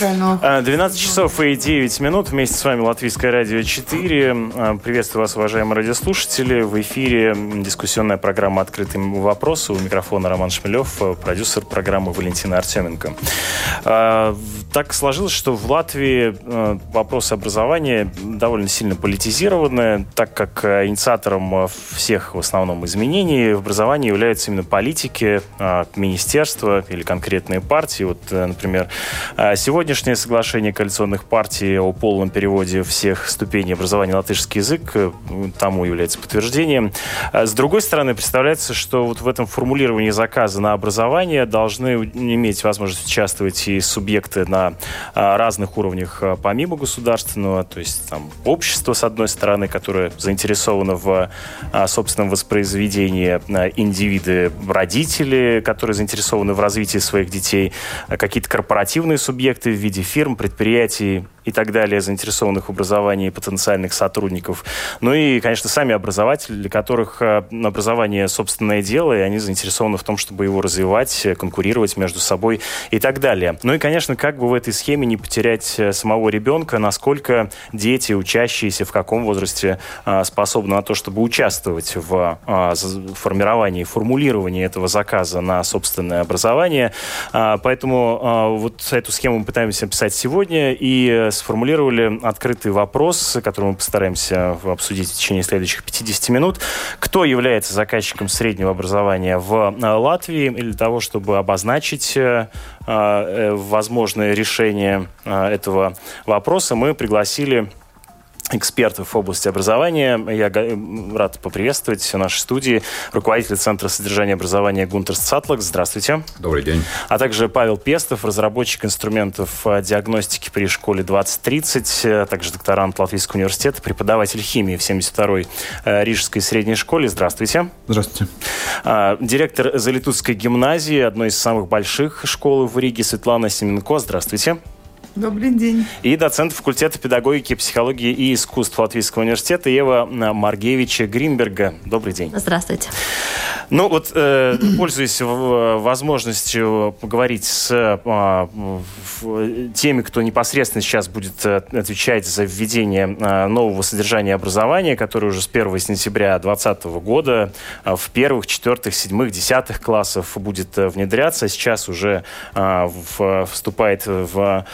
12 часов и 9 минут. Вместе с вами Латвийское радио 4. А, приветствую вас, уважаемые радиослушатели. В эфире дискуссионная программа «Открытый вопрос». У микрофона Роман Шмелев, продюсер программы Валентина Артеменко. А, так сложилось, что в Латвии а, вопросы образования довольно сильно политизированы, так как инициатором всех в основном изменений в образовании являются именно политики, министерства или конкретные партии. Вот, например, Сегодняшнее соглашение коалиционных партий о полном переводе всех ступеней образования на латышский язык э, тому является подтверждением. А с другой стороны, представляется, что вот в этом формулировании заказа на образование должны иметь возможность участвовать и субъекты на а, разных уровнях а, помимо государственного, то есть там общество, с одной стороны, которое заинтересовано в собственном воспроизведении, индивиды, родители, которые заинтересованы в развитии своих детей, какие-то корпоративные субъекты, в виде фирм, предприятий, и так далее, заинтересованных в образовании потенциальных сотрудников. Ну и, конечно, сами образователи, для которых э, образование собственное дело, и они заинтересованы в том, чтобы его развивать, конкурировать между собой и так далее. Ну и, конечно, как бы в этой схеме не потерять э, самого ребенка, насколько дети, учащиеся, в каком возрасте э, способны на то, чтобы участвовать в формировании, формулировании этого заказа на собственное образование. Поэтому вот эту схему мы пытаемся описать сегодня, и сформулировали открытый вопрос, который мы постараемся обсудить в течение следующих 50 минут. Кто является заказчиком среднего образования в э, Латвии? И для того, чтобы обозначить э, э, возможное решение этого вопроса, мы пригласили экспертов в области образования. Я рад поприветствовать в нашей студии руководителя Центра содержания образования Гунтер Сатлак. Здравствуйте. Добрый день. А также Павел Пестов, разработчик инструментов э, диагностики при школе 2030, а также докторант Латвийского университета, преподаватель химии в 72-й э, Рижской средней школе. Здравствуйте. Здравствуйте. А, директор Залитутской гимназии, одной из самых больших школ в Риге, Светлана Семенко. Здравствуйте. Добрый день. И доцент факультета педагогики, психологии и искусств Латвийского университета Ева Маргевича Гринберга. Добрый день. Здравствуйте. Ну вот, э, пользуясь возможностью поговорить с э, теми, кто непосредственно сейчас будет э, отвечать за введение э, нового содержания образования, которое уже с 1 сентября 2020 года э, в первых, четвертых, седьмых, десятых классов будет э, внедряться. Сейчас уже э, в, вступает в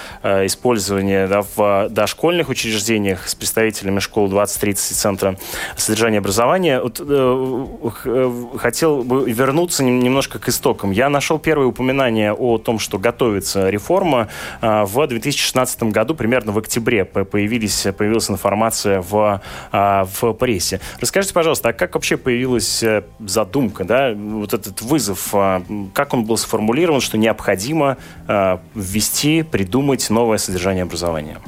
использование да, в дошкольных учреждениях с представителями школ 2030 Центра содержания образования. Вот, э, э, хотел бы вернуться немножко к истокам. Я нашел первое упоминание о том, что готовится реформа э, в 2016 году, примерно в октябре появились, появилась информация в, э, в прессе. Расскажите, пожалуйста, а как вообще появилась э, задумка, да, вот этот вызов, э, как он был сформулирован, что необходимо э, ввести, придумать новое содержание образования?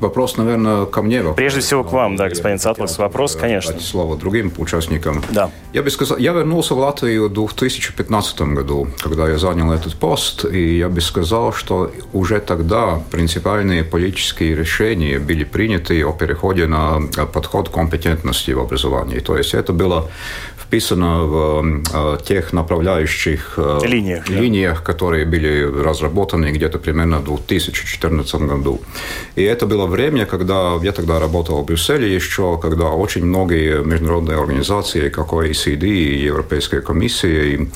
Вопрос, наверное, ко мне. Вопрос. Прежде всего к вам, да, господин Цатлас. Вопрос, конечно. Дать слово другим участникам. Да. Я бы сказал, я вернулся в Латвию в 2015 году, когда я занял этот пост, и я бы сказал, что уже тогда принципиальные политические решения были приняты о переходе на подход компетентности в образовании. То есть это было вписано в э, тех направляющих э, линиях, линиях да. которые были разработаны где-то примерно в 2014 году. И это было время, когда я тогда работал в Брюсселе еще, когда очень многие международные организации, как OECD, и Европейская комиссия, и,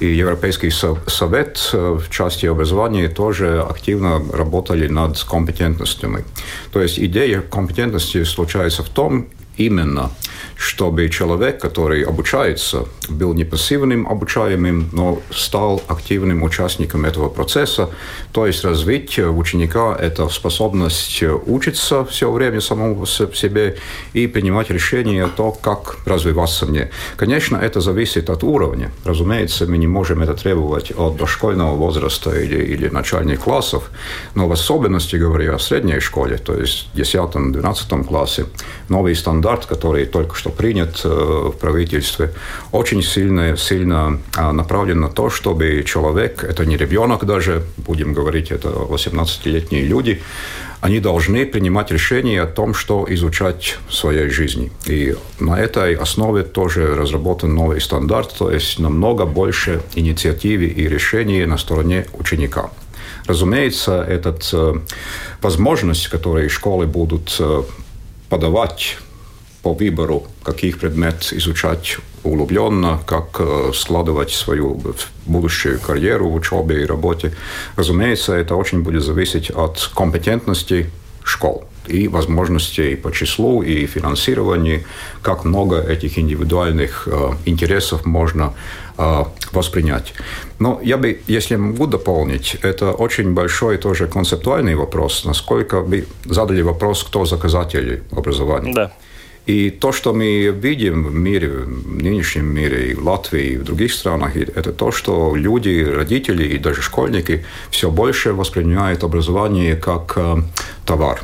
и Европейский совет э, в части образования тоже активно работали над компетентностями. То есть идея компетентности случается в том, именно, чтобы человек, который обучается, был не пассивным обучаемым, но стал активным участником этого процесса, то есть развить ученика эту способность учиться все время самому себе и принимать решения о том, как развиваться мне. Конечно, это зависит от уровня. Разумеется, мы не можем это требовать от дошкольного возраста или, или начальных классов, но в особенности, говоря о средней школе, то есть в 10-12 классе, новый стандарт, который только что принят в правительстве, очень сильно, сильно направлен на то, чтобы человек, это не ребенок даже, будем говорить, это 18-летние люди, они должны принимать решения о том, что изучать в своей жизни. И на этой основе тоже разработан новый стандарт, то есть намного больше инициативы и решений на стороне ученика. Разумеется, эта э, возможность, которую школы будут э, подавать по выбору, каких предмет изучать углубленно, как э, складывать свою будущую карьеру в учебе и работе. Разумеется, это очень будет зависеть от компетентности школ и возможностей по числу и финансированию, как много этих индивидуальных э, интересов можно э, воспринять. Но я бы, если могу дополнить, это очень большой тоже концептуальный вопрос, насколько вы задали вопрос, кто заказатель образования. Да. И то, что мы видим в мире, в нынешнем мире, и в Латвии, и в других странах, это то, что люди, родители и даже школьники все больше воспринимают образование как э, товар.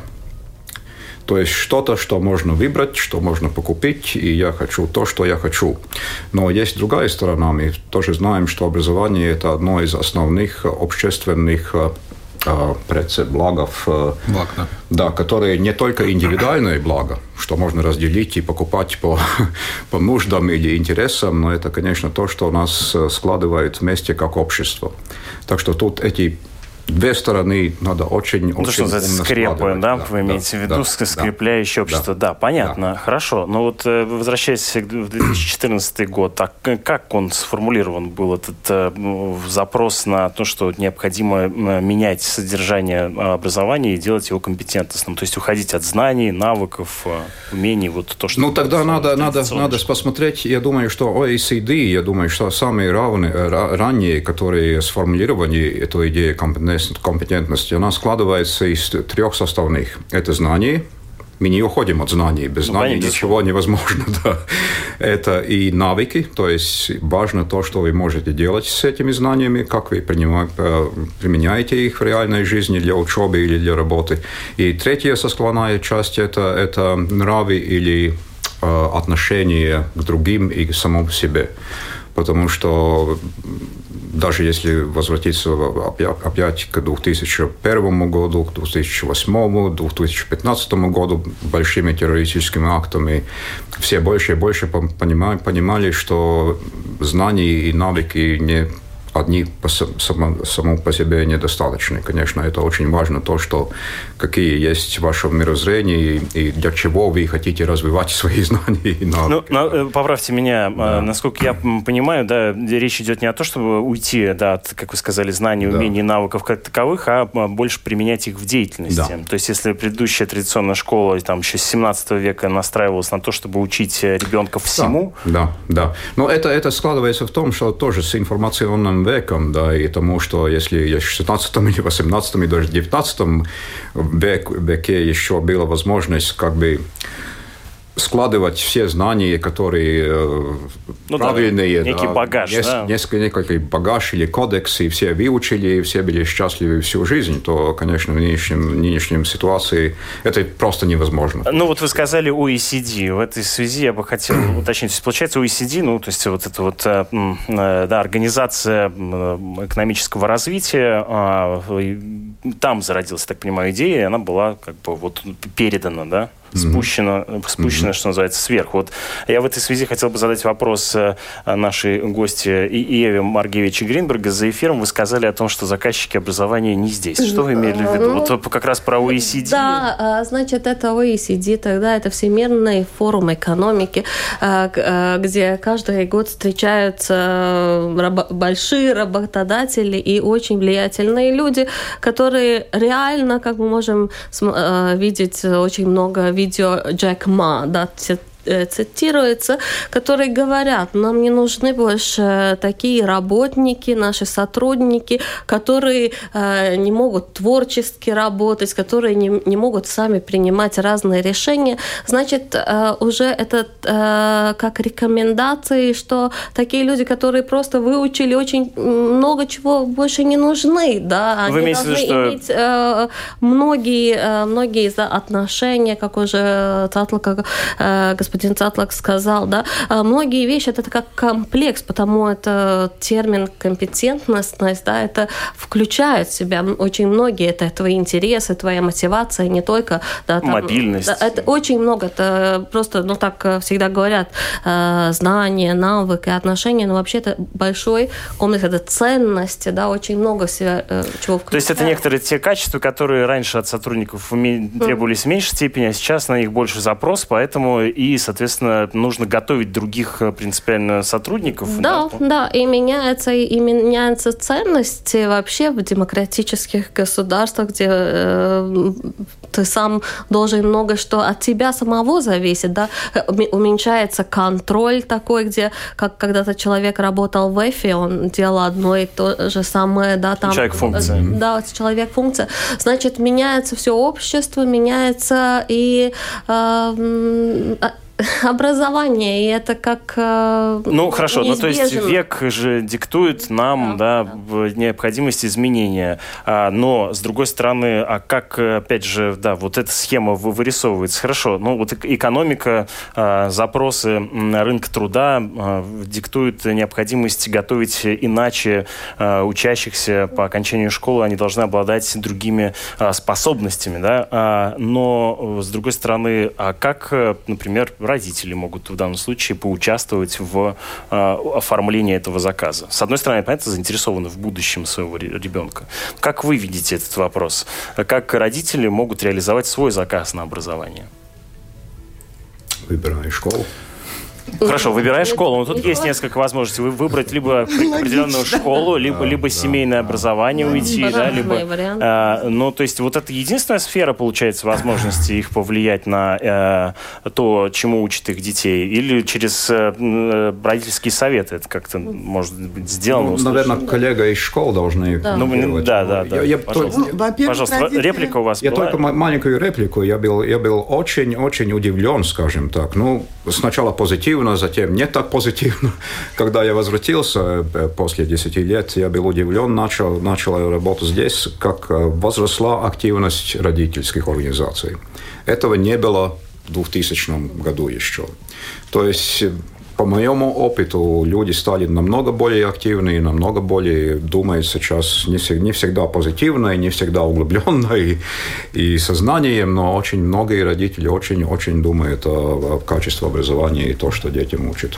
То есть что-то, что можно выбрать, что можно покупить, и я хочу то, что я хочу. Но есть другая сторона. Мы тоже знаем, что образование – это одно из основных общественных э, прece благов, Благ, да. да, которые не только индивидуальное благо, что можно разделить и покупать по, по нуждам или интересам, но это, конечно, то, что нас складывает вместе как общество. Так что тут эти две стороны надо очень, ну, очень что скрепы, да, да, вы имеете в виду, да, скрепляющее да, общество. Да, да понятно, да. хорошо. Но вот э, возвращаясь в 2014 год, так как он сформулирован был, этот э, запрос на то, что необходимо менять содержание образования и делать его компетентностным, то есть уходить от знаний, навыков, э, умений, вот то, что... Ну, тогда надо, надо, надо посмотреть, я думаю, что OECD, я думаю, что самые равные, ранние, которые сформулировали эту идею компетентности, компетентность, она складывается из трех составных. Это знание, мы не уходим от знаний. Без ну, знаний понятно. ничего невозможно. Да. Это и навыки, то есть важно то, что вы можете делать с этими знаниями, как вы применяете их в реальной жизни для учебы или для работы. И третья составная часть это, – это нравы или э, отношения к другим и к самому себе. Потому что даже если возвратиться опять к 2001 году, к 2008, 2015 году, большими террористическими актами, все больше и больше понимали, понимали что знания и навыки не одни по, само, само по себе недостаточны. Конечно, это очень важно, то, что какие есть в вашем мирозрении и для чего вы хотите развивать свои знания и навыки. Ну, э, поправьте меня, да. Э, насколько я понимаю, да, речь идет не о том, чтобы уйти да, от, как вы сказали, знаний, да. умений, навыков как таковых, а больше применять их в деятельности. Да. То есть, если предыдущая традиционная школа там еще с 17 века настраивалась на то, чтобы учить ребенка всему... Да, да. да. Но это, это складывается в том, что тоже с информационным веком, да, и тому, что если в 16 или 18 и даже 19 веке еще была возможность как бы складывать все знания, которые э, ну, правильные. Да, некий да, багаж, нес, да. Несколько, некий багаж или кодекс, и все выучили, и все были счастливы всю жизнь, то, конечно, в нынешнем, нынешнем ситуации это просто невозможно. Ну, вот вы сказали OECD. В этой связи я бы хотел уточнить. Получается, OECD, ну, то есть вот эта вот, э, э, да, организация экономического развития, а, там зародилась, так понимаю, идея, и она была как бы вот передана, да? Спущено, mm-hmm. спущено mm-hmm. что называется, сверху. Вот я в этой связи хотел бы задать вопрос э, нашей гости и Еве Маргевиче Гринберга. За эфиром вы сказали о том, что заказчики образования не здесь. Что вы имели в виду? Вот как раз про OECD. Да, а, значит, это OECD, тогда это Всемирный форум экономики, а, а, где каждый год встречаются большие работодатели и очень влиятельные люди, которые реально, как мы можем видеть, очень много видео Джек Ма, да, цитируется, которые говорят, нам не нужны больше такие работники, наши сотрудники, которые не могут творчески работать, которые не, не могут сами принимать разные решения. Значит, уже это как рекомендации, что такие люди, которые просто выучили очень много чего больше не нужны, да, они Вы должны что... иметь э, многие, э, многие за отношения, как уже Цатлак, как, э, господин Цатлак сказал, да, э, многие вещи это как комплекс, потому это термин компетентность, да, это включает в себя очень многие, это твои интересы, твоя мотивация, не только, да, там, мобильность. Да, это очень много, это просто, ну так всегда говорят, э, знания, навыки, отношения, но вообще это большой комплекс, это ценности, да, очень много всего, э, чего включает. То есть это некоторые те качества, которые раньше от сотрудников требовались в меньшей степени, а сейчас на них больше запрос, поэтому и, соответственно, нужно готовить других э, принципиально сотрудников. Да, да, да и меняются, и меняются ценности вообще в демократических государствах, где э, ты сам должен много что от тебя самого зависит, да, уменьшается контроль такой, где как когда-то человек работал в ЭФИ, он делал одно и то же самое, да, там... Человек-функция. Да, человек-функция. Значит, меняется все общество, меняется и э, образование, и это как э, Ну, хорошо, ну, то есть век же диктует нам, да, да, необходимость изменения, а, но, с другой стороны, а как, опять же, да, вот эта схема вырисовывается? Хорошо, ну, вот экономика, а, запросы на рынок труда а, диктуют необходимость готовить иначе учащихся по окончанию школы, они должны обладать другими способностями, да, но, с другой стороны, а как, например, родители могут в данном случае поучаствовать в э, оформлении этого заказа. С одной стороны, понятно, заинтересованы в будущем своего ребенка. Как вы видите этот вопрос? Как родители могут реализовать свой заказ на образование? Выбирая школу. Хорошо, выбирай школу. Но тут есть несколько возможностей. Вы выбрать либо определенную школу, либо, либо семейное образование уйти, да, либо... А, ну, то есть вот это единственная сфера, получается, возможности их повлиять на э, то, чему учат их детей, или через э, э родительские советы это как-то может быть сделано? Ну, наверное, коллега из школ должны да. Ну, да, да, да. Я, я, пожалуйста, ну, пожалуйста родители... реплика у вас Я была? только маленькую реплику. Я был, я был очень-очень удивлен, скажем так. Ну, сначала позитивно, позитивно, затем не так позитивно. Когда я возвратился э, после 10 лет, я был удивлен, начал, начал работу здесь, как э, возросла активность родительских организаций. Этого не было в 2000 году еще. То есть по моему опыту, люди стали намного более активны, намного более думают сейчас не, не всегда позитивно, и не всегда углубленно и, и сознанием, но очень многие родители очень-очень думают о, о качестве образования и то, что детям учат.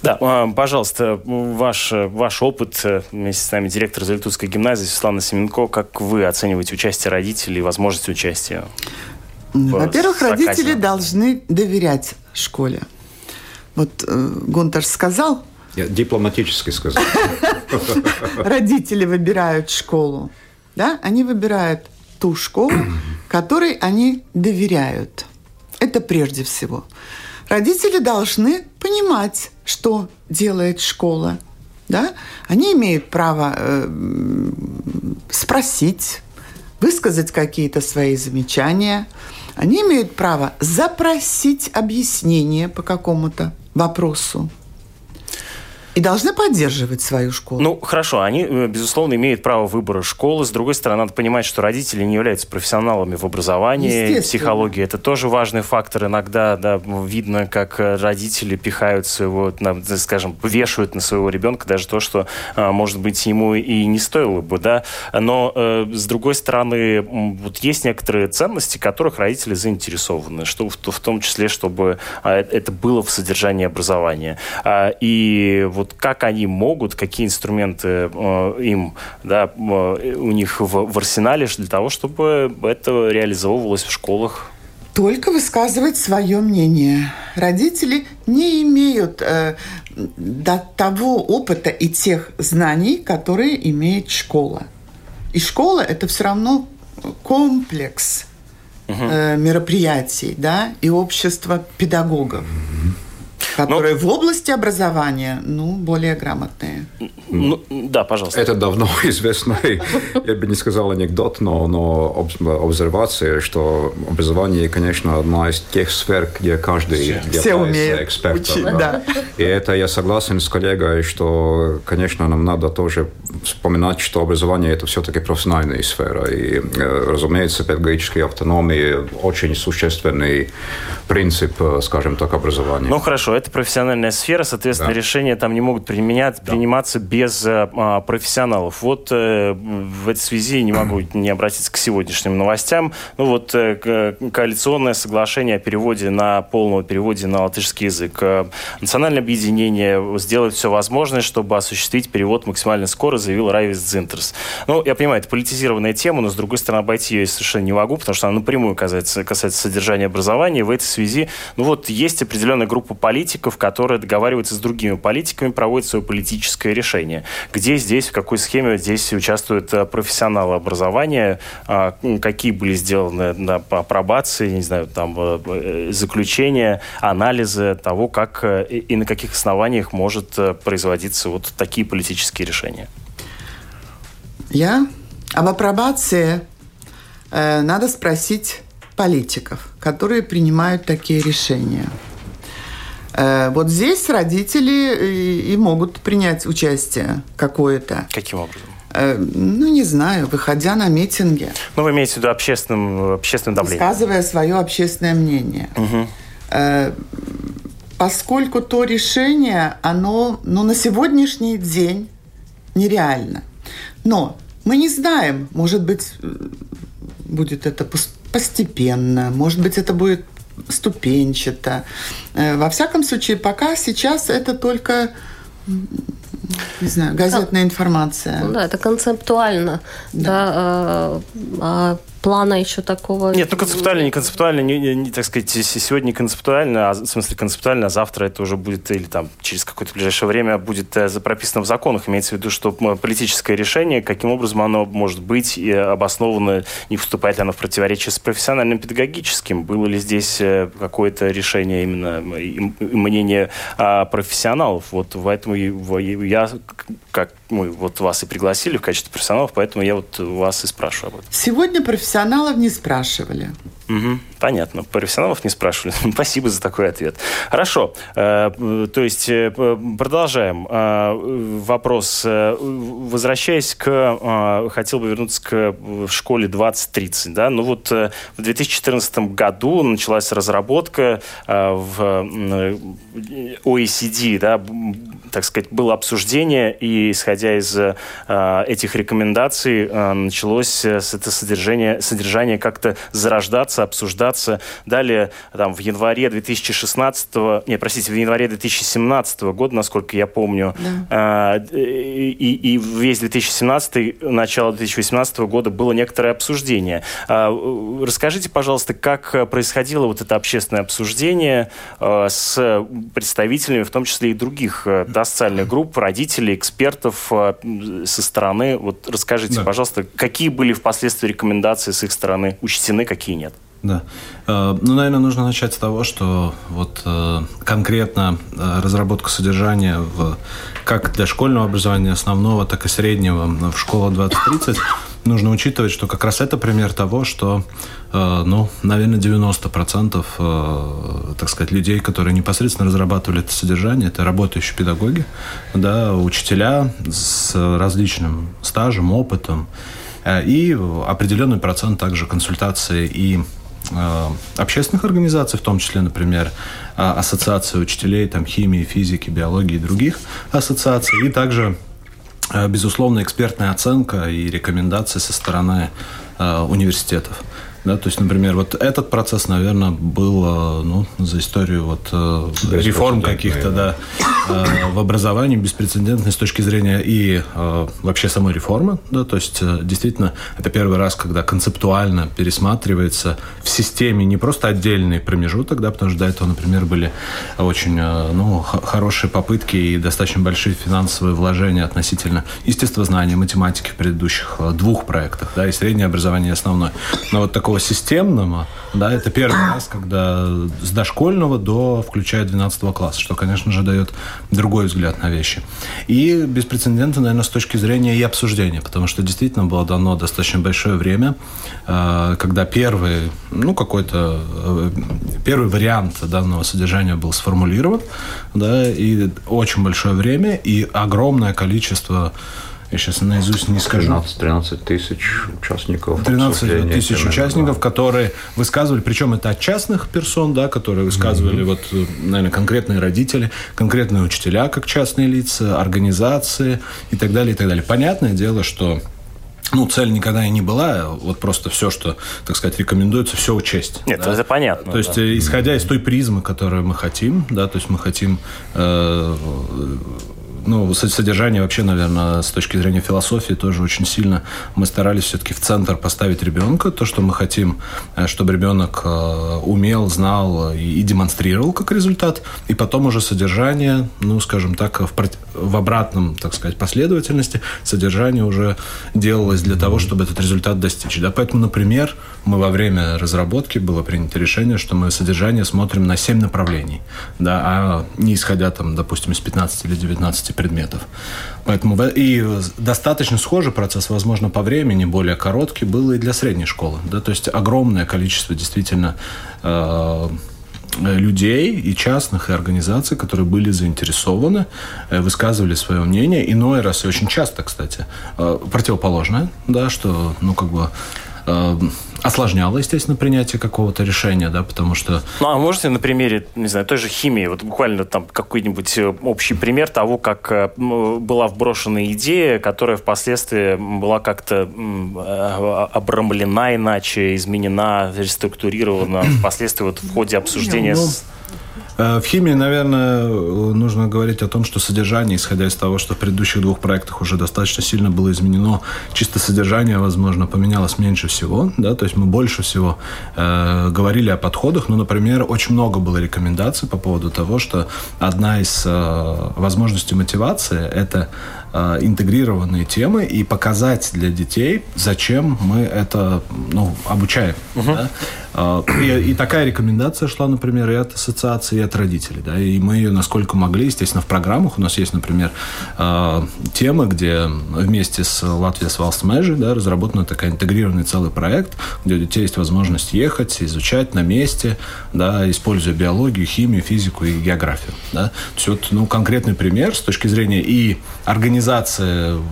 Да, а, пожалуйста, ваш, ваш опыт э, вместе с нами, директор Залитутской гимназии Светлана Семенко, как вы оцениваете участие родителей и возможность участия? Во-первых, родители должны доверять школе. Вот э, Гунтер сказал. Я дипломатически сказал. Родители выбирают школу. Да? Они выбирают ту школу, которой они доверяют. Это прежде всего. Родители должны понимать, что делает школа. Да? Они имеют право э, спросить, высказать какие-то свои замечания. Они имеют право запросить объяснение по какому-то вопросу. И должны поддерживать свою школу. Ну, хорошо, они, э, безусловно, имеют право выбора школы. С другой стороны, надо понимать, что родители не являются профессионалами в образовании, психологии. Это тоже важный фактор. Иногда да, видно, как э, родители пихают своего, скажем, вешают на своего ребенка даже то, что, э, может быть, ему и не стоило бы, да. Но, с другой стороны, вот есть некоторые ценности, которых родители заинтересованы, что в, том числе, чтобы это было в содержании образования. А, и вот вот как они могут, какие инструменты э, им, да, э, у них в, в арсенале для того, чтобы это реализовывалось в школах? Только высказывать свое мнение. Родители не имеют э, до того опыта и тех знаний, которые имеет школа. И школа – это все равно комплекс угу. мероприятий, да, и общество педагогов. Угу которые Но... в области образования, ну, более грамотные. Ну, да, пожалуйста. Это давно известный, я бы не сказал анекдот, но, но обсервация, что образование, конечно, одна из тех сфер, где каждый Все умеют экспертом. Учить, да. Да. И это я согласен с коллегой, что, конечно, нам надо тоже вспоминать, что образование это все-таки профессиональная сфера. И, э, разумеется, педагогическая автономия очень существенный принцип, э, скажем так, образования. Ну хорошо, это профессиональная сфера, соответственно, да. решения там не могут применять, да. приниматься без э, а, профессионалов. Вот э, в этой связи не могу не обратиться к сегодняшним новостям. Ну вот э, коалиционное соглашение о переводе на полном переводе на латышский язык. Э, национальное объединение сделает все возможное, чтобы осуществить перевод максимально скоро, заявил Райвис Дзинтерс. Ну, я понимаю, это политизированная тема, но с другой стороны обойти ее совершенно не могу, потому что она напрямую касается, касается содержания образования. В этой связи, ну вот есть определенная группа политиков, которые договариваются с другими политиками, проводят свое политическое решение. Где здесь, в какой схеме здесь участвуют э, профессионалы образования, а, какие были сделаны на апробации, не знаю, там э, э, заключения, анализы того, как и на каких основаниях может производиться вот такие политические решения. Я об апробации э, надо спросить политиков, которые принимают такие решения. Э, вот здесь родители и, могут принять участие какое-то. Каким образом? Э, ну, не знаю, выходя на митинги. Ну, вы имеете в виду общественным, общественным давлением? Высказывая свое общественное мнение. Угу. Поскольку то решение, оно ну, на сегодняшний день нереально. Но мы не знаем, может быть, будет это постепенно, может быть, это будет ступенчато. Э, во всяком случае, пока сейчас это только не знаю, газетная информация. Да, это концептуально. Да. да а, а плана еще такого... Нет, ну концептуально, не концептуально, не, не, не, так сказать, сегодня концептуально, а в смысле концептуально, а завтра это уже будет, или там через какое-то ближайшее время будет э, прописано в законах. Имеется в виду, что политическое решение, каким образом оно может быть и обосновано, не вступает ли оно в противоречие с профессиональным педагогическим, было ли здесь э, какое-то решение именно мнение а, профессионалов. Вот поэтому я, как мы вот вас и пригласили в качестве профессионалов, поэтому я вот вас и спрашиваю об этом. Сегодня профессионалов не спрашивали. Угу, понятно. Профессионалов не спрашивали. Спасибо за такой ответ. Хорошо. Э, то есть э, продолжаем. Э, вопрос. Возвращаясь к... Хотел бы вернуться к школе 2030. Да? Ну вот в 2014 году началась разработка в OECD, да, так сказать, было обсуждение, и исходя из этих рекомендаций началось это содержание, содержание как-то зарождаться обсуждаться, обсуждаться. Далее, там, в январе 2016, нет, простите, в январе 2017 года, насколько я помню, да. э, и, и весь 2017, начало 2018 года было некоторое обсуждение. Э, расскажите, пожалуйста, как происходило вот это общественное обсуждение э, с представителями, в том числе и других э, да, социальных групп, родителей, экспертов э, со стороны. Вот расскажите, да. пожалуйста, какие были впоследствии рекомендации с их стороны учтены, какие нет? Да. Э, ну, наверное, нужно начать с того, что вот э, конкретно э, разработка содержания в, как для школьного образования основного, так и среднего в школу 2030 нужно учитывать, что как раз это пример того, что, ну, наверное, 90% так сказать, людей, которые непосредственно разрабатывали это содержание, это работающие педагоги, да, учителя с различным стажем, опытом, и определенный процент также консультации и общественных организаций, в том числе, например, э, Ассоциация учителей там, химии, физики, биологии и других ассоциаций, и также э, безусловно, экспертная оценка и рекомендации со стороны университетов. Да, то есть, например, вот этот процесс, наверное, был ну, за историю вот, реформ каких-то да, в образовании беспрецедентный с точки зрения и вообще самой реформы. Да, то есть, действительно, это первый раз, когда концептуально пересматривается в системе не просто отдельный промежуток, да, потому что до этого, например, были очень ну, хорошие попытки и достаточно большие финансовые вложения относительно естествознания, математики в предыдущих двух проектах, да, и среднее образование, и основное. Но вот такого такого системного, да, это первый раз, когда с дошкольного до включая 12 класса, что, конечно же, дает другой взгляд на вещи. И беспрецедентно, наверное, с точки зрения и обсуждения, потому что действительно было дано достаточно большое время, э, когда первый, ну, какой-то э, первый вариант данного содержания был сформулирован, да, и очень большое время, и огромное количество я сейчас наизусть не скажу. 13, 13 тысяч участников. 13 тысяч участников, которые высказывали, причем это от частных персон, да, которые высказывали, mm-hmm. вот, наверное, конкретные родители, конкретные учителя, как частные лица, организации и так далее, и так далее. Понятное дело, что ну, цель никогда и не была, вот просто все, что, так сказать, рекомендуется, все учесть. Нет, да? это понятно. То есть, да. исходя из той призмы, которую мы хотим, да, то есть мы хотим э, ну, содержание вообще, наверное, с точки зрения философии тоже очень сильно мы старались все-таки в центр поставить ребенка, то, что мы хотим, э, чтобы ребенок э, умел, знал и демонстрировал как результат, и потом уже содержание, ну, скажем так, в, в обратном, так сказать, последовательности содержание уже делалось для того, чтобы этот результат достичь. Да? Поэтому, например, мы во время разработки было принято решение, что мы содержание смотрим на 7 направлений, да, а не исходя, там, допустим, из 15 или 19 предметов. Поэтому и достаточно схожий процесс, возможно, по времени, более короткий, был и для средней школы. Да? То есть огромное количество действительно э, людей и частных, и организаций, которые были заинтересованы, э, высказывали свое мнение. Иной раз, и очень часто, кстати, э, противоположное, да, что, ну, как бы осложняло, естественно, принятие какого-то решения, да, потому что... Ну, а можете на примере, не знаю, той же химии, вот буквально там какой-нибудь э, общий пример того, как э, была вброшена идея, которая впоследствии была как-то э, обрамлена иначе, изменена, реструктурирована впоследствии вот в ходе обсуждения ну, с Э, в химии, наверное, нужно говорить о том, что содержание, исходя из того, что в предыдущих двух проектах уже достаточно сильно было изменено, чисто содержание, возможно, поменялось меньше всего, да, то есть мы больше всего э, говорили о подходах, ну, например, очень много было рекомендаций по поводу того, что одна из э, возможностей мотивации – это э, интегрированные темы и показать для детей, зачем мы это ну, обучаем. Угу. Да? Э, и, и такая рекомендация шла, например, и от ассоциации, и от родителей. Да? И мы ее, насколько могли, естественно, в программах. У нас есть, например, э, темы, где вместе с Латвия с Валстмежи да, разработан такой интегрированный целый проект, где у детей есть возможность ехать, изучать на месте, да, используя биологию, химию, физику и географию. Да? То есть вот ну, конкретный пример с точки зрения и организации,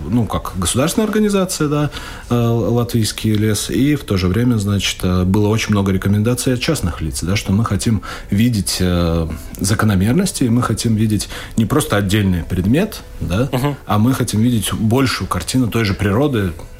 ну, как государственная организация, да, э, Латвийский лес, и в то же время, значит, было очень много рекомендаций от частных лиц, да, что мы хотим видеть э, закономерности, мы хотим видеть не просто отдельный предмет, да, угу. а мы хотим видеть большую картину той же природы, Э,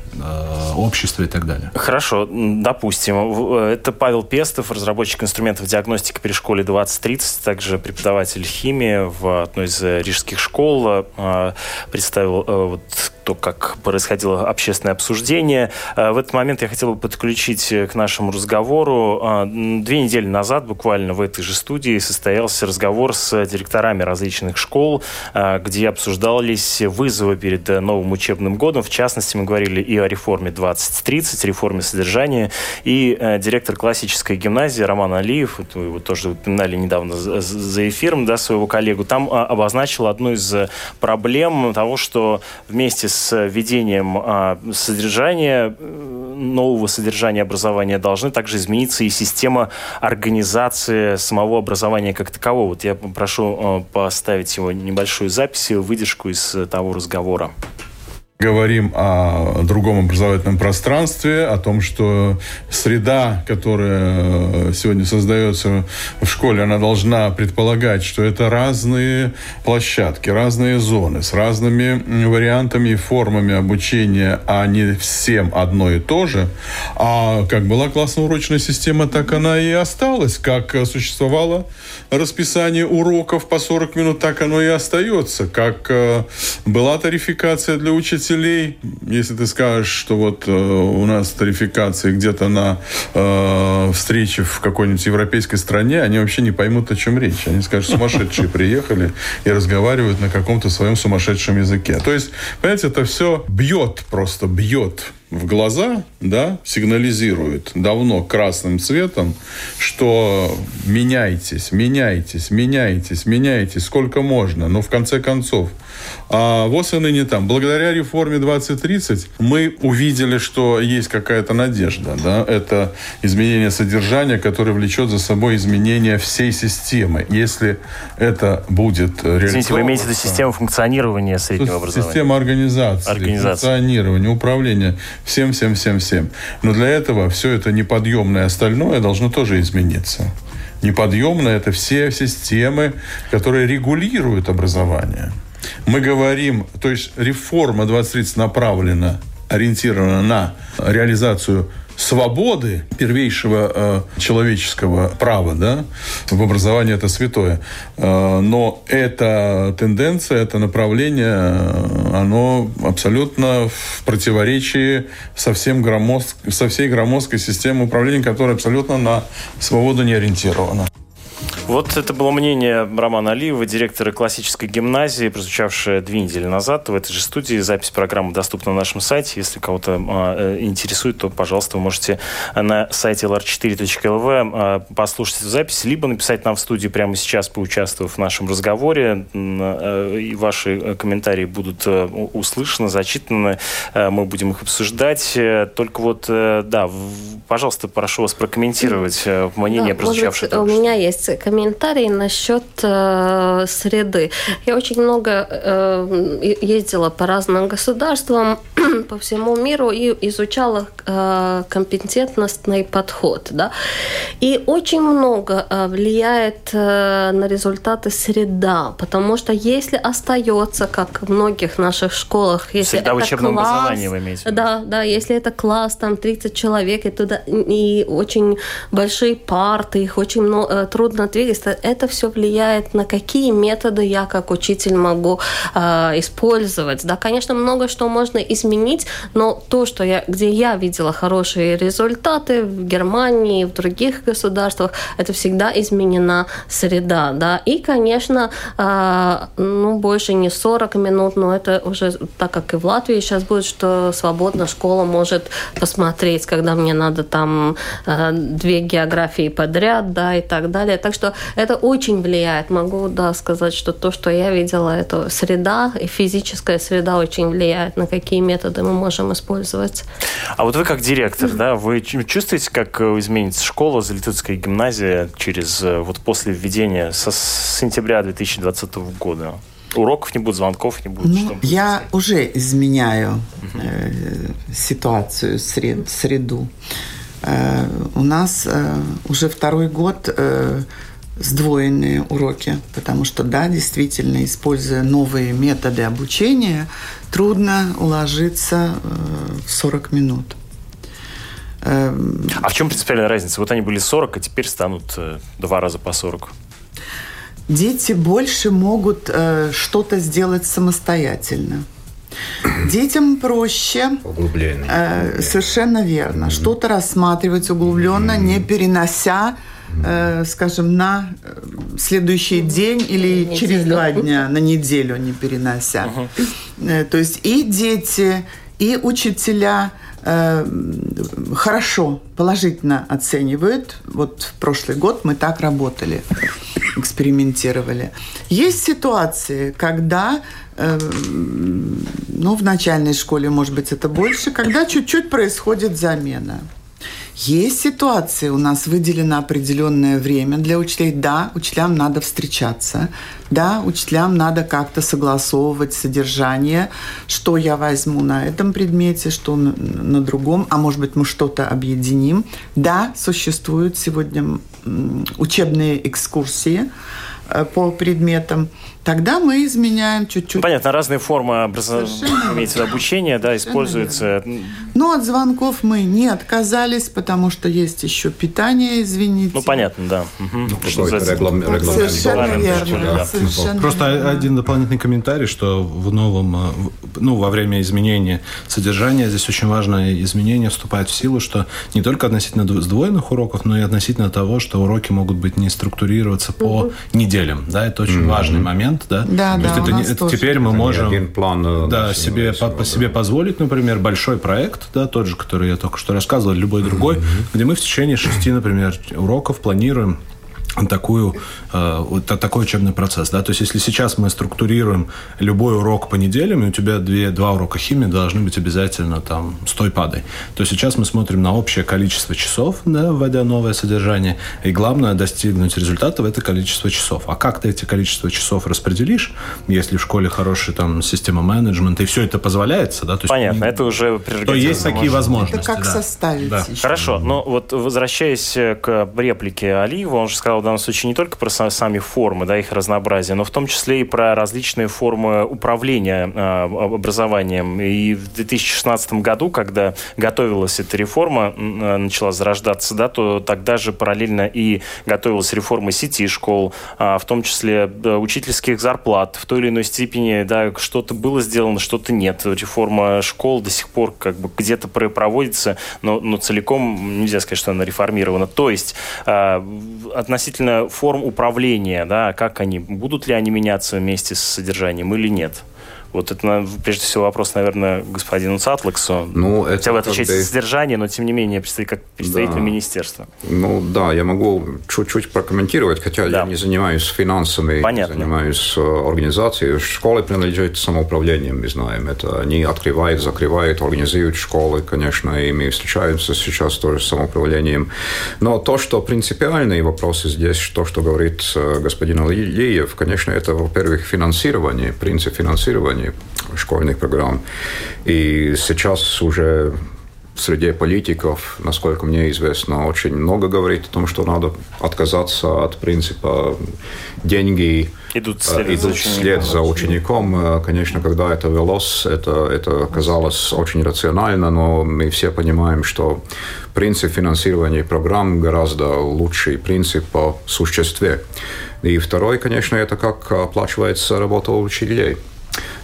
общества и так далее. Хорошо, допустим. Э, это Павел Пестов, разработчик инструментов диагностики при школе 2030, также преподаватель химии в одной из рижских школ. Э, представил вот то, как происходило общественное обсуждение. В этот момент я хотел бы подключить к нашему разговору. Две недели назад, буквально в этой же студии, состоялся разговор с директорами различных школ, где обсуждались вызовы перед новым учебным годом. В частности, мы говорили и о реформе 2030, реформе содержания. И э, директор классической гимназии Роман Алиев, вы его тоже упоминали недавно за, эфиром, да, своего коллегу, там э, обозначил одну из проблем того, что вместе с введением э, содержания, э, нового содержания образования должны также измениться и система организации самого образования как такового. Вот я прошу э, поставить его небольшую запись, выдержку из того разговора говорим о другом образовательном пространстве, о том, что среда, которая сегодня создается в школе, она должна предполагать, что это разные площадки, разные зоны с разными вариантами и формами обучения, а не всем одно и то же. А как была классно-урочная система, так она и осталась. Как существовало расписание уроков по 40 минут, так оно и остается. Как э, была тарификация для учителей, учителей, если ты скажешь, что вот э, у нас тарификация где-то на э, встрече в какой-нибудь европейской стране, они вообще не поймут, о чем речь. Они скажут, сумасшедшие приехали и разговаривают на каком-то своем сумасшедшем языке. То есть, понимаете, это все бьет просто, бьет в глаза, да, сигнализирует давно красным цветом, что меняйтесь, меняйтесь, меняйтесь, меняйтесь, сколько можно, но в конце концов. А вот и ныне там. Благодаря реформе 2030 мы увидели, что есть какая-то надежда, да, это изменение содержания, которое влечет за собой изменение всей системы. Если это будет реализовано... Извините, вы имеете в виду систему функционирования среднего образования? Система организации, организации. функционирования, управления всем, всем, всем, всем. Но для этого все это неподъемное остальное должно тоже измениться. Неподъемно это все системы, которые регулируют образование. Мы говорим, то есть реформа 2030 направлена, ориентирована на реализацию свободы первейшего э, человеческого права, да, в образовании это святое. Э, но эта тенденция, это направление, э, оно абсолютно в противоречии со, всем громоздк, со всей громоздкой системой управления, которая абсолютно на свободу не ориентирована. Вот это было мнение Романа Алиева, директора классической гимназии, прозвучавшее две недели назад в этой же студии. Запись программы доступна на нашем сайте. Если кого-то э, интересует, то, пожалуйста, вы можете на сайте lr4.lv э, послушать эту запись, либо написать нам в студии прямо сейчас, поучаствовав в нашем разговоре. Э, и ваши комментарии будут э, услышаны, зачитаны. Э, мы будем их обсуждать. Только вот, э, да, пожалуйста, прошу вас прокомментировать э, мнение, да, прозвучавшее. Может, у меня есть комментарий насчет э, среды. Я очень много э, ездила по разным государствам, по всему миру и изучала э, компетентностный подход. Да? И очень много э, влияет э, на результаты среда, потому что если остается, как в многих наших школах, если Среда это учебного класс, образования вы имеете? Да, да, если это класс, там 30 человек, и туда и очень большие парты, их очень много, э, трудно двигаться, это все влияет на какие методы я как учитель могу э, использовать. Да, конечно, много что можно изменить, но то, что я, где я видела хорошие результаты в Германии, в других государствах, это всегда изменена среда, да, и, конечно, э, ну, больше не 40 минут, но это уже так, как и в Латвии сейчас будет, что свободно школа может посмотреть, когда мне надо там э, две географии подряд, да, и так далее. Так что это очень влияет. Могу, да, сказать, что то, что я видела, это среда и физическая среда очень влияет, на какие методы мы можем использовать. А вот вы как директор, да, вы чувствуете, как э, изменится школа, Залитутская гимназия через, э, вот после введения со сентября 2020 года? Уроков не будет, звонков не будет. Ну, я уже изменяю э, ситуацию, сред, среду. Э, у нас э, уже второй год э, сдвоенные уроки, потому что, да, действительно, используя новые методы обучения, трудно уложиться э, в 40 минут. Эм, А в чем принципиальная разница? Вот они были 40, а теперь станут э, два раза по 40. Дети больше могут э, что-то сделать самостоятельно. Детям проще, Углубление. э, совершенно верно, что-то рассматривать углубленно, не перенося, э, скажем, на э, следующий день или Неделю. через два дня, на неделю не перенося. Э, То есть и дети, и учителя э, хорошо, положительно оценивают. Вот в прошлый год мы так работали, экспериментировали. Есть ситуации, когда ну, в начальной школе, может быть, это больше, когда чуть-чуть происходит замена. Есть ситуации, у нас выделено определенное время для учителей. Да, учителям надо встречаться. Да, учителям надо как-то согласовывать содержание, что я возьму на этом предмете, что на, на другом, а может быть мы что-то объединим. Да, существуют сегодня учебные экскурсии э, по предметам. Тогда мы изменяем чуть-чуть. Ну, Понятно, разные формы образования, обучения, да, используются. Но от звонков мы не отказались, потому что есть еще питание, извините. Ну, понятно, да. Что реглам-. Совершенно верно. Совершенно Просто верно. один дополнительный комментарий, что в новом, э, ну, во время изменения содержания здесь очень важное изменение вступает в силу, что не только относительно дв- сдвоенных уроков, но и относительно того, что уроки могут быть не структурироваться по неделям. неделям. Да, это очень важный момент. Да, да, То да есть это, это теперь мы можем один план, да, себе, по, по себе позволить, например, большой проект, да, тот же, который я только что рассказывал, любой другой, mm-hmm. где мы в течение шести, например, уроков планируем такую, э, вот такой учебный процесс. Да? То есть, если сейчас мы структурируем любой урок по неделям, и у тебя две, два урока химии должны быть обязательно там с той падой, то сейчас мы смотрим на общее количество часов, да, вводя новое содержание, и главное достигнуть результата в это количество часов. А как ты эти количество часов распределишь, если в школе хорошая там система менеджмента, и все это позволяется, да? То есть, Понятно, это уже То есть такие возможности. Это как да. составить. Да. Хорошо, но вот возвращаясь к реплике Алиева, он же сказал в данном случае не только про сами формы, да, их разнообразие, но в том числе и про различные формы управления э, образованием. И в 2016 году, когда готовилась эта реформа, э, начала зарождаться, да, то тогда же параллельно и готовилась реформа сети школ, э, в том числе учительских зарплат. В той или иной степени, да, что-то было сделано, что-то нет. Реформа школ до сих пор как бы где-то проводится, но, но целиком нельзя сказать, что она реформирована. То есть э, относительно относительно форм управления, да, как они, будут ли они меняться вместе с содержанием или нет? Вот это, прежде всего, вопрос, наверное, господину Цатлаксу. Ну, это этой части бы... содержание, но, тем не менее, представитель, как представитель да. министерства. Ну, да, я могу чуть-чуть прокомментировать, хотя да. я не занимаюсь финансами, Понятно. занимаюсь э, организацией. Школы принадлежат самоуправлением, мы знаем. Это они открывают, закрывают, организуют школы, конечно, и мы встречаемся сейчас тоже с самоуправлением. Но то, что принципиальные вопросы здесь, то, что говорит э, господин Алиев, конечно, это, во-первых, финансирование, принцип финансирования плане школьных программ. И сейчас уже в среде политиков, насколько мне известно, очень много говорит о том, что надо отказаться от принципа деньги идут вслед, идут за, вслед за учеником. Конечно, когда это велось, это, это казалось очень рационально, но мы все понимаем, что принцип финансирования программ гораздо лучший принцип по существе. И второй, конечно, это как оплачивается работа учителей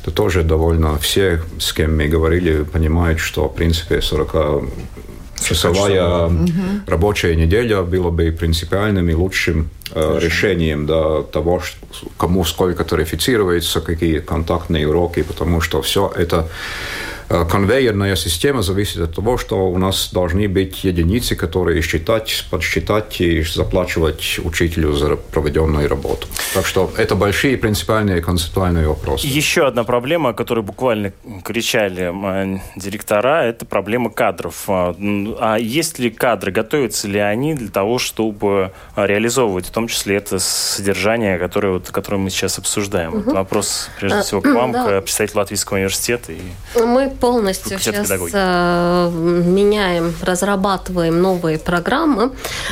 то тоже довольно все, с кем мы говорили, понимают, что, в принципе, 40 часовая угу. рабочая неделя была бы принципиальным и лучшим э, решением да, того, кому сколько тарифицируется, какие контактные уроки, потому что все это конвейерная система зависит от того, что у нас должны быть единицы, которые считать, подсчитать и заплачивать учителю за проведенную работу. Так что это большие принципиальные концептуальные вопросы. Еще одна проблема, о которой буквально кричали директора, это проблема кадров. А, а есть ли кадры, готовятся ли они для того, чтобы реализовывать в том числе это содержание, которое, вот, которое мы сейчас обсуждаем? Угу. вопрос, прежде всего, к вам, да. к представителю Латвийского университета. И... Мы полностью сейчас э, меняем, разрабатываем новые программы,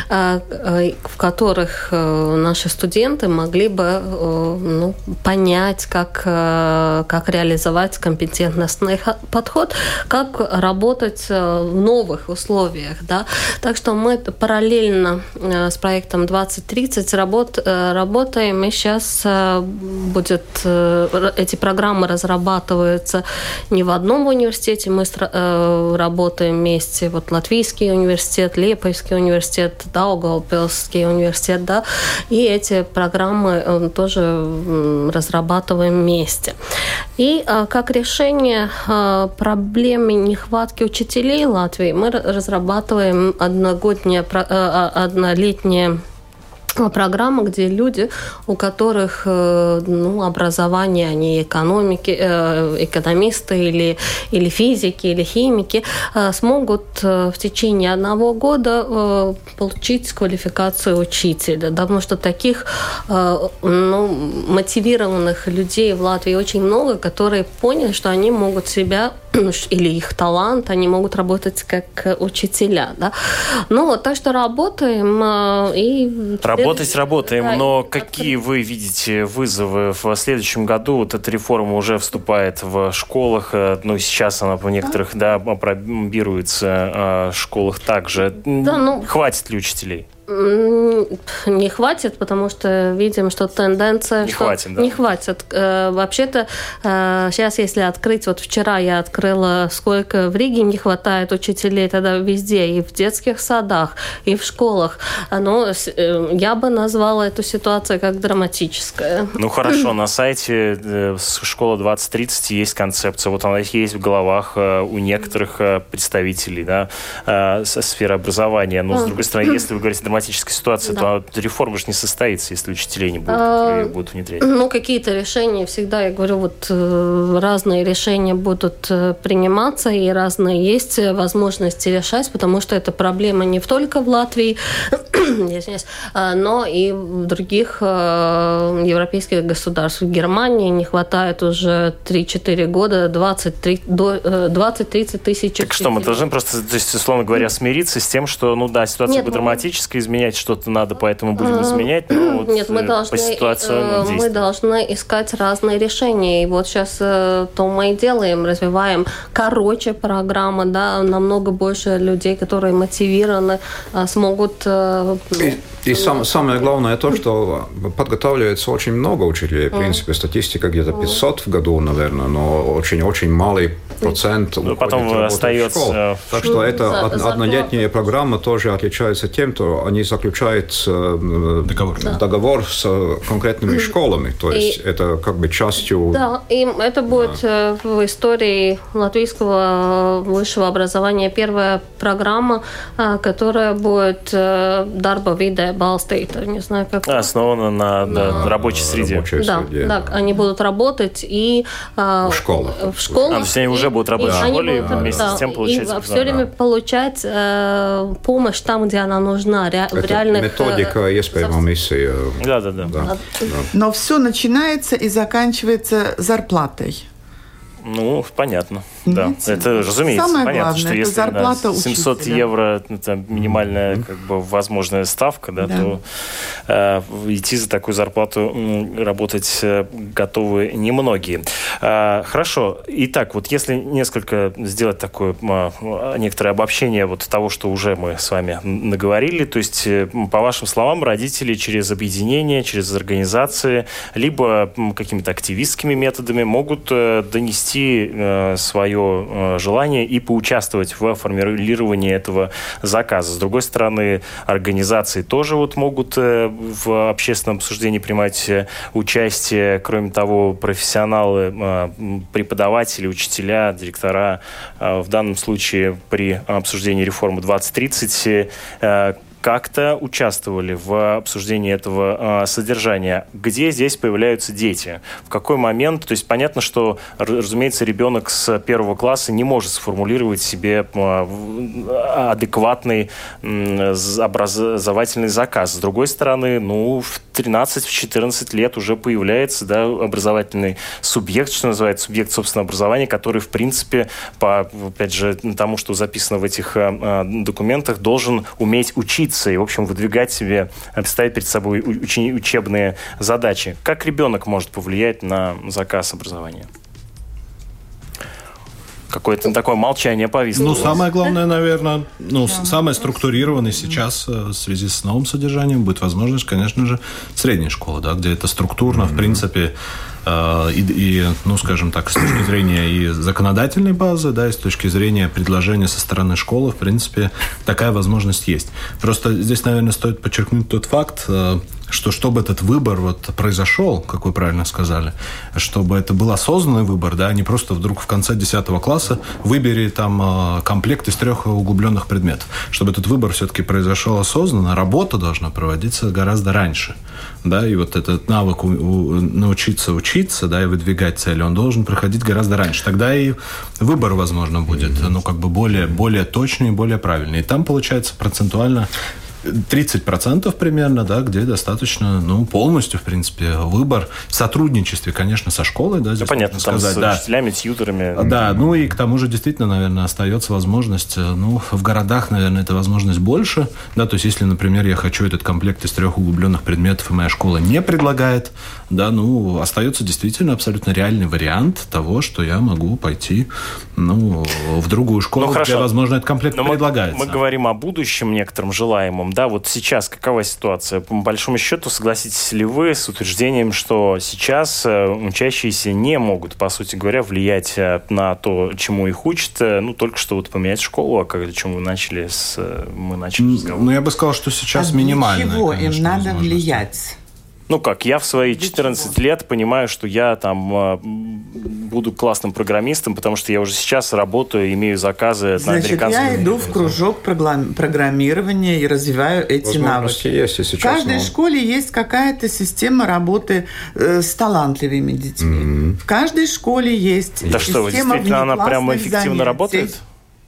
э, э, в которых э, наши студенты могли бы э, ну, понять, как, э, как реализовать компетентностный подход, как работать э, в новых условиях. Да? Так что мы параллельно э, с проектом 2030 работ, э, работаем, и сейчас э, будет, э, эти программы разрабатываются не в одном университете мы э, работаем вместе. Вот Латвийский университет, Лепойский университет, Даугавпилский университет, да, и эти программы э, тоже разрабатываем вместе. И э, как решение проблемы нехватки учителей Латвии мы разрабатываем одногоднее, однолетнее программа, где люди, у которых э, ну, образование, они экономики, э, экономисты или, или физики, или химики, э, смогут в течение одного года получить квалификацию учителя. Да, потому что таких ну, мотивированных людей в Латвии очень много, которые поняли, что они могут себя или их талант, они могут работать как учителя. Да? Ну вот, так что работаем. И Работать работаем, да, но какие вы видите вызовы в следующем году? Вот эта реформа уже вступает в школах, э, ну сейчас она по некоторых, да, да пробируется в школах также. Да, ну, Хватит ли учителей? Не хватит, потому что видим, что тенденция... Не что хватит, да. Не хватит. Э, вообще-то сейчас, если открыть, вот вчера я открыла, сколько в Риге не хватает учителей, тогда везде, и в детских садах, и в школах. Но я бы назвала эту ситуацию как драматическая. Ну хорошо, на сайте школа 2030 есть концепция, вот она есть в головах у некоторых представителей да, сферы образования. Но, с другой стороны, если вы говорите драматическая ситуация, да. то реформа же не состоится, если учителей не которые а, будут внедрять. Ну, какие-то решения всегда, я говорю, вот э, разные решения будут э, приниматься, и разные есть возможности решать, потому что эта проблема не только в Латвии, а, но и в других э, европейских государствах. В Германии не хватает уже 3-4 года 20-30 тысяч Так что, мы должны просто, то есть, условно говоря, смириться с тем, что, ну да, ситуация Нет, будет ну, драматическая, изменять что-то надо, поэтому будем изменять. Но вот Нет, мы э, должны, э, мы должны искать разные решения. И вот сейчас э, то мы и делаем, развиваем короче программы, да, намного больше людей, которые мотивированы, смогут... И, и сам, самое главное то, что подготавливается очень много учителей. В принципе, статистика где-то 500 в году, наверное, но очень-очень малый процент ну, потом остается... Так что эта однолетняя программа тоже отличается тем, что они заключают э, договор, да. договор с конкретными школами. То есть и, это как бы частью... Да, и это будет да. Э, в истории латвийского высшего образования первая программа, э, которая будет дарба виде балстейта, не знаю как... Основана на, на, на рабочей среде. Рабочей да, среде. да, они будут работать и... В школах. В школах. А, то есть они уже будут работать в школе, и вместе да, с тем получать... И все время получать э, помощь там, где она нужна, ре, в реальных... Методика, iespējamā misija. Да, да, да. да. Но все начинается и заканчивается зарплатой. Ну, понятно. Да, это, разумеется, Самое понятно, главное, что если зарплата да, 700 учителя. евро это минимальная как бы возможная ставка, да, да. то э, идти за такую зарплату работать э, готовы немногие. Э, хорошо. Итак, вот если несколько сделать такое э, некоторое обобщение вот того, что уже мы с вами наговорили, то есть, э, по вашим словам, родители через объединение, через организации, либо какими-то активистскими методами могут э, донести э, свое э, желание и поучаствовать в формулировании этого заказа. С другой стороны, организации тоже вот могут э, в общественном обсуждении принимать э, участие. Кроме того, профессионалы, преподаватели, учителя, директора в данном случае при обсуждении реформы 2030 как-то участвовали в обсуждении этого э, содержания. Где здесь появляются дети? В какой момент? То есть понятно, что, разумеется, ребенок с первого класса не может сформулировать себе э, адекватный э, образовательный заказ. С другой стороны, ну, в 13-14 лет уже появляется да, образовательный субъект, что называется, субъект собственного образования, который, в принципе, по, опять же, тому, что записано в этих документах, должен уметь учиться учиться и, в общем, выдвигать себе, ставить перед собой учебные задачи. Как ребенок может повлиять на заказ образования? Какое-то такое молчание повисло. Ну, самое главное, наверное, ну, самое структурированное сейчас э, в связи с новым содержанием будет возможность, конечно же, средней школы, да, где это структурно, в принципе, Э, и, и, ну, скажем так, с точки зрения и законодательной базы, да, и с точки зрения предложения со стороны школы, в принципе, такая возможность есть. Просто здесь, наверное, стоит подчеркнуть тот факт, э, что чтобы этот выбор вот произошел, как вы правильно сказали, чтобы это был осознанный выбор, да, а не просто вдруг в конце 10 класса выбери там э, комплект из трех углубленных предметов. Чтобы этот выбор все-таки произошел осознанно, работа должна проводиться гораздо раньше, да, и вот этот навык у, у, научиться учиться, да, и выдвигать цели, он должен проходить гораздо раньше. Тогда и выбор, возможно, будет, ну, как бы более, более точный и более правильный. И там, получается, процентуально 30% примерно, да, где достаточно, ну, полностью, в принципе, выбор в сотрудничестве, конечно, со школой, да, здесь понятно, там сказать, с да. учителями, тьютерами. Да, ну и к тому же действительно, наверное, остается возможность, э, ну, в городах, наверное, эта возможность больше, да, то есть если, например, я хочу этот комплект из трех углубленных предметов, и моя школа не предлагает да, ну, остается действительно абсолютно реальный вариант того, что я могу пойти, ну, в другую школу, ну, хорошо. где, возможно, этот комплект Но предлагается. Мы, мы говорим о будущем некотором желаемом, да, вот сейчас какова ситуация? По большому счету, согласитесь ли вы с утверждением, что сейчас э, учащиеся не могут, по сути говоря, влиять э, на то, чему их учат, э, ну, только что вот поменять школу, а как, о чем вы начали с... Мы начали разговор. Ну, я бы сказал, что сейчас а минимально. чего им надо влиять? Ну как, я в свои 14 лет понимаю, что я там э, буду классным программистом, потому что я уже сейчас работаю, имею заказы Значит, на американском я иду в кружок программирования и развиваю эти навыки. Есть, если в каждой но... школе есть какая-то система работы э, с талантливыми детьми. Mm-hmm. В каждой школе есть да система что, действительно она прямо эффективно занятий. работает?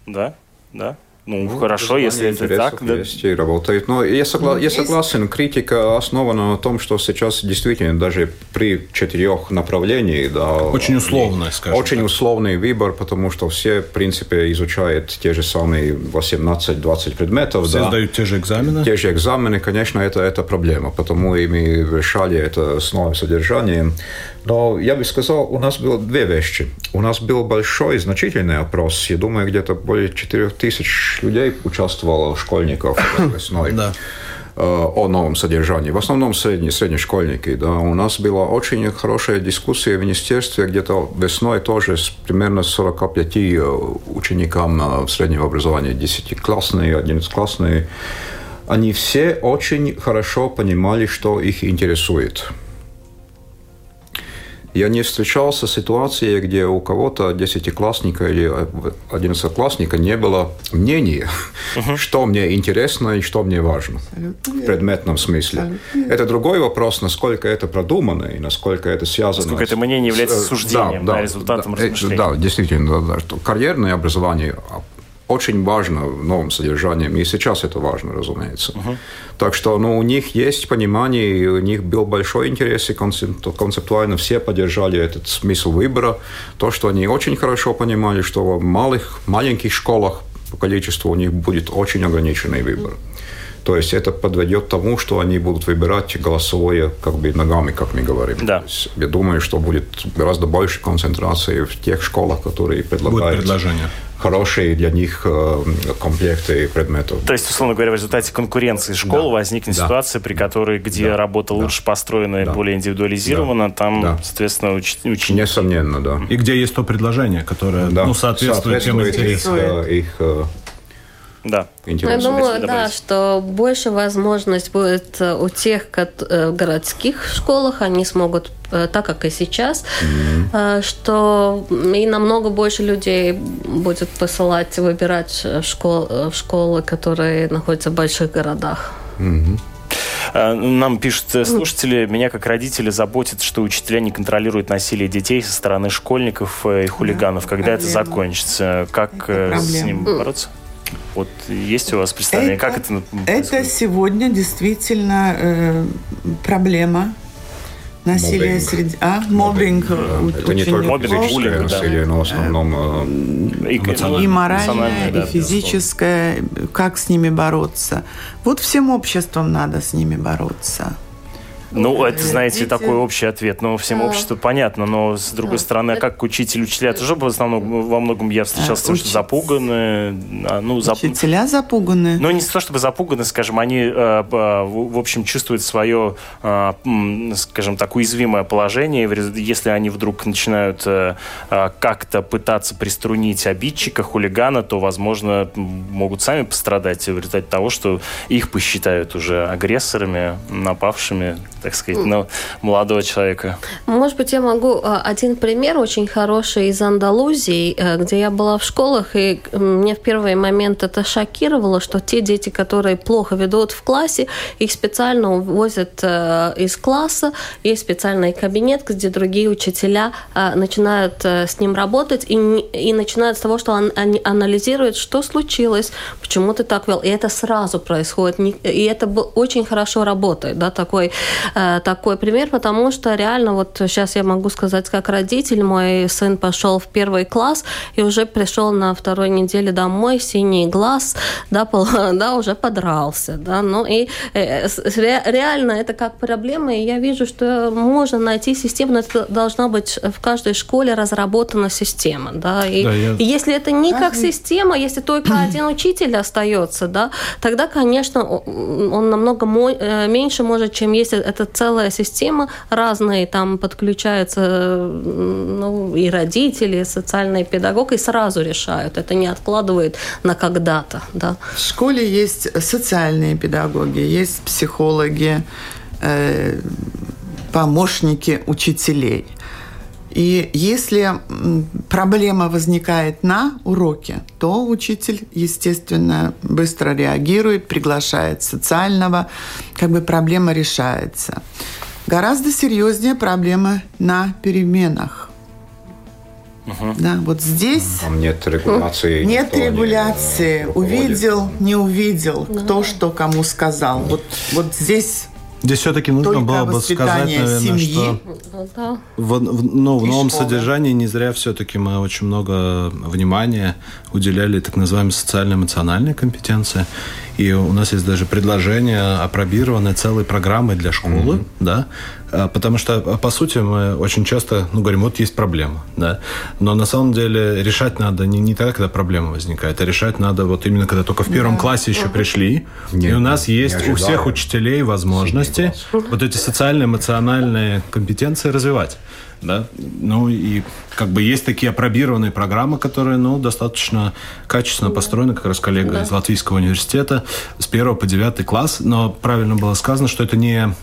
Да, да. Ну, ну хорошо, если это так. Да. Есть и работает. Но я, согла... ну, я согласен, критика основана на том, что сейчас действительно даже при четырех направлениях... Да, очень условно, скажем Очень так. условный выбор, потому что все, в принципе, изучают те же самые 18-20 предметов. Все да. сдают те же экзамены? Те же экзамены, конечно, это, это проблема, потому и мы решали это с новым содержанием. Но я бы сказал, у нас было две вещи. У нас был большой, значительный опрос. Я думаю, где-то более 4 тысяч людей участвовало, школьников весной. Да о новом содержании. В основном средние, среднешкольники. Да. У нас была очень хорошая дискуссия в министерстве, где-то весной тоже с примерно 45 ученикам среднего образования, 10-классные, 11-классные. Они все очень хорошо понимали, что их интересует. Я не встречался с ситуацией, где у кого-то десятиклассника или одиннадцатиклассника не было мнения, uh-huh. что мне интересно и что мне важно в предметном смысле. Это другой вопрос, насколько это продумано и насколько это связано. Насколько это мнение является суждением, да, да, результатом да, размышления. Да, действительно, да, да, что карьерное образование очень важно в новом содержании, и сейчас это важно, разумеется. Uh-huh. Так что ну, у них есть понимание, и у них был большой интерес, и концептуально все поддержали этот смысл выбора. То, что они очень хорошо понимали, что в малых, маленьких школах по количеству у них будет очень ограниченный выбор. То есть это подведет к тому, что они будут выбирать голосовое как бы ногами, как мы говорим. Да. Я думаю, что будет гораздо больше концентрации в тех школах, которые предлагают будет предложение хорошие для них э, комплекты предметов. То есть, условно говоря, в результате конкуренции школ да. возникнет да. ситуация, при которой, где да. работа да. лучше построена и да. более индивидуализирована, да. там, да. соответственно, уч- ученики... Несомненно, да. И где есть то предложение, которое да. ну, соответствует, соответствует тем интересам. Их, их э, да. Я думаю, да, что больше возможность будет э, у тех в городских школах, они смогут, так как и сейчас, mm-hmm. что и намного больше людей будет посылать, выбирать школ, школы, которые находятся в больших городах. Mm-hmm. Нам пишут слушатели, меня как родители заботит, что учителя не контролируют насилие детей со стороны школьников и хулиганов. Да, Когда проблема. это закончится? Как это с ним бороться? Вот есть у вас представление, это, как это происходит? Это сегодня действительно э, проблема насилие моббинг. среди... А? Моббинг. Да. Это не только физическое насилие, но в основном э, и, и моральное, да, и физическое. Как с ними бороться? Вот всем обществом надо с ними бороться. Ну, это, знаете, такой общий ответ. Ну, всем обществу понятно, но с другой стороны, а как учитель, учителя тоже в основном, во многом я встречался а, с тем, что запуганы. А, ну, зап... Учителя запуганы? Ну, не то чтобы запуганы, скажем, они, э, в общем, чувствуют свое, скажем так, уязвимое положение. Если они вдруг начинают э, как-то пытаться приструнить обидчика, хулигана, то, возможно, могут сами пострадать в результате того, что их посчитают уже агрессорами, напавшими так сказать, на молодого человека? Может быть, я могу а, один пример очень хороший из Андалузии, э, где я была в школах, и мне в первый момент это шокировало, что те дети, которые плохо ведут в классе, их специально увозят э, из класса, есть специальный кабинет, где другие учителя э, начинают с ним работать и, и начинают с того, что они анализируют, что случилось, почему ты так вел, и это сразу происходит, и это очень хорошо работает, да, такой э, такой пример, потому что реально вот сейчас я могу сказать, как родитель, мой сын пошел в первый класс и уже пришел на второй неделе домой, синий глаз, да, пол, да уже подрался, да, ну и э, реально это как проблема, и я вижу, что можно найти систему, но это должна быть в каждой школе разработана система, да, и, да, я... и если это не как система, если только один учитель остается, да, тогда, конечно, он намного э, меньше может, чем если это целая система, разные там подключаются ну, и родители, и социальный педагог, и сразу решают. Это не откладывает на когда-то. Да. В школе есть социальные педагоги, есть психологи, э, помощники учителей – и если проблема возникает на уроке, то учитель, естественно, быстро реагирует, приглашает социального, как бы проблема решается. Гораздо серьезнее проблема на переменах. Угу. Да, вот здесь Там нет регуляции. Нет регуляции. Не увидел, не увидел, да. кто что кому сказал. Вот, вот здесь Здесь все-таки нужно Только было бы сказать, наверное, семьи. что в, в, ну, в новом школы. содержании не зря все-таки мы очень много внимания уделяли так называемой социально-эмоциональной компетенции. И у нас есть даже предложение опробированной целой программы для школы, mm-hmm. да, а, потому что, по сути, мы очень часто ну, говорим, вот есть проблема, да, но на самом деле решать надо не, не тогда, когда проблема возникает, а решать надо вот именно когда только в первом да. классе еще пришли, Нет, и у нас есть у всех учителей возможности вот эти социально-эмоциональные компетенции развивать да, ну и как бы есть такие опробированные программы, которые, ну, достаточно качественно построены, как раз коллега да. из Латвийского университета, с первого по девятый класс, но правильно было сказано, что это не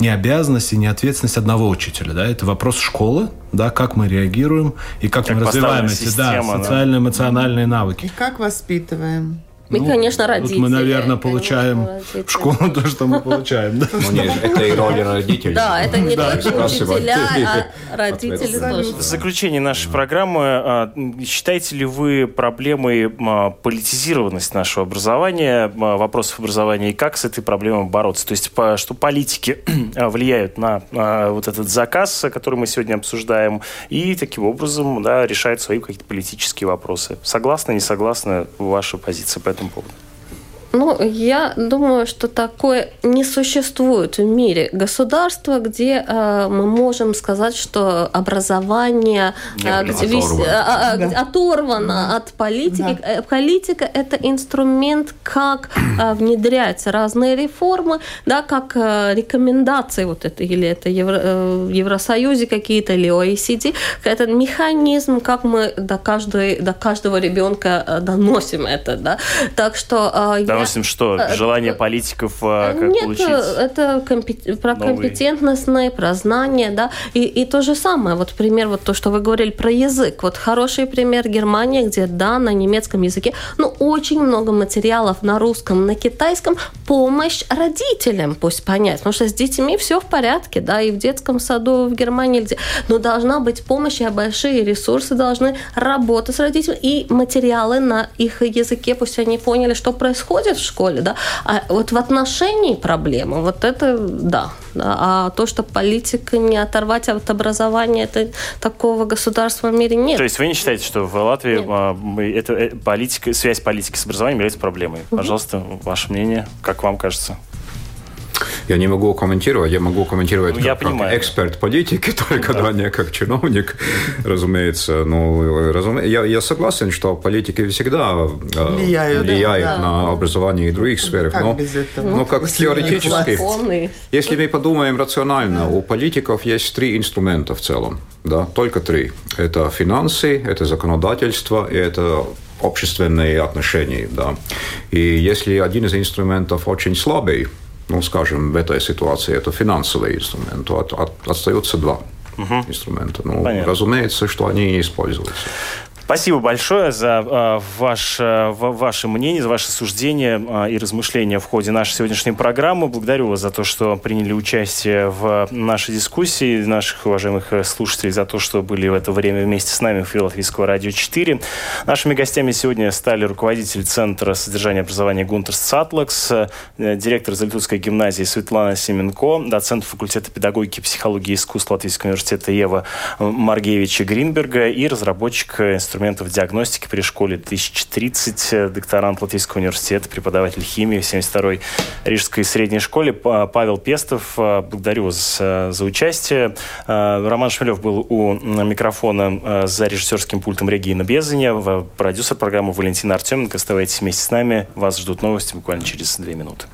не обязанность и не ответственность одного учителя, да, это вопрос школы, да, как мы реагируем и как, как мы развиваем эти да, социально-эмоциональные да. навыки. И как воспитываем. Мы, ну, конечно, родители. мы, наверное, получаем родители. в школу то, что мы получаем. Ну, нет, это и роль родителей. Да, это не только учителя, а родители тоже. В заключение нашей программы, а, считаете ли вы проблемой а, политизированность нашего образования, а, вопросов образования, и как с этой проблемой бороться? То есть, что политики влияют на вот этот заказ, который мы сегодня обсуждаем, и таким образом да, решают свои какие-то политические вопросы. Согласны, не согласны ваша позиция по этому этому поводу? Ну, я думаю, что такое не существует в мире государства, где э, мы можем сказать, что образование э, где весь, э, да. оторвано да. от политики. Да. Э, политика – это инструмент, как э, внедрять разные реформы, да, как э, рекомендации вот это, или это Евро, э, Евросоюзе какие-то, или OECD. Это механизм, как мы до, каждой, до каждого ребенка э, доносим это. Да. Так что э, да Допустим, что? Э, Желание политиков э, как Нет, получить? это компет... про новый... компетентностное, про знания, да. И, и то же самое, вот пример, вот то, что вы говорили про язык. Вот хороший пример Германия, где, да, на немецком языке, но очень много материалов на русском, на китайском, помощь родителям, пусть понять, потому что с детьми все в порядке, да, и в детском саду в Германии, где, но должна быть помощь, и большие ресурсы должны работать с родителями, и материалы на их языке, пусть они поняли, что происходит, происходит в школе, да, а вот в отношении проблемы, вот это да. А то, что политика не оторвать от образования, это такого государства в мире нет. То есть вы не считаете, что в Латвии нет. это э, политика, связь политики с образованием является проблемой? Пожалуйста, ваше мнение, как вам кажется? Я не могу комментировать, я могу комментировать ну, как, как эксперт политики, только да. не как чиновник, разумеется. Ну, разуме... я, я согласен, что политики всегда э, влияют, влияют да, на да. образование и других сферах. Как но, без этого? но как теоретически, если мы подумаем рационально, у политиков есть три инструмента в целом. Да, только три. Это финансы, это законодательство и это общественные отношения. Да. И если один из инструментов очень слабый, ну, скажем, в этой ситуации это финансовый инструмент, то от, от, остается два угу. инструмента. Ну, Понятно. разумеется, что они не используются. Спасибо большое за э, ваш, э, ваше мнение, за ваше суждение э, и размышления в ходе нашей сегодняшней программы. Благодарю вас за то, что приняли участие в нашей дискуссии, наших уважаемых э, слушателей за то, что были в это время вместе с нами в эфире Латвийского радио 4. Нашими гостями сегодня стали руководитель Центра содержания образования Гунтерс Сатлакс, э, директор Залитутской гимназии Светлана Семенко, доцент факультета педагогики, психологии и искусств Латвийского университета Ева Маргевича Гринберга и разработчик инструментов инструментов диагностики при школе 1030, э, докторант Латвийского университета, преподаватель химии в 72-й Рижской средней школе Павел Пестов. Э, благодарю вас э, за участие. Роман Шмелев был у микрофона за режиссерским пультом Регина Безаня, продюсер программы Валентина Артеменко. Оставайтесь вместе с нами. Вас ждут новости буквально через две минуты.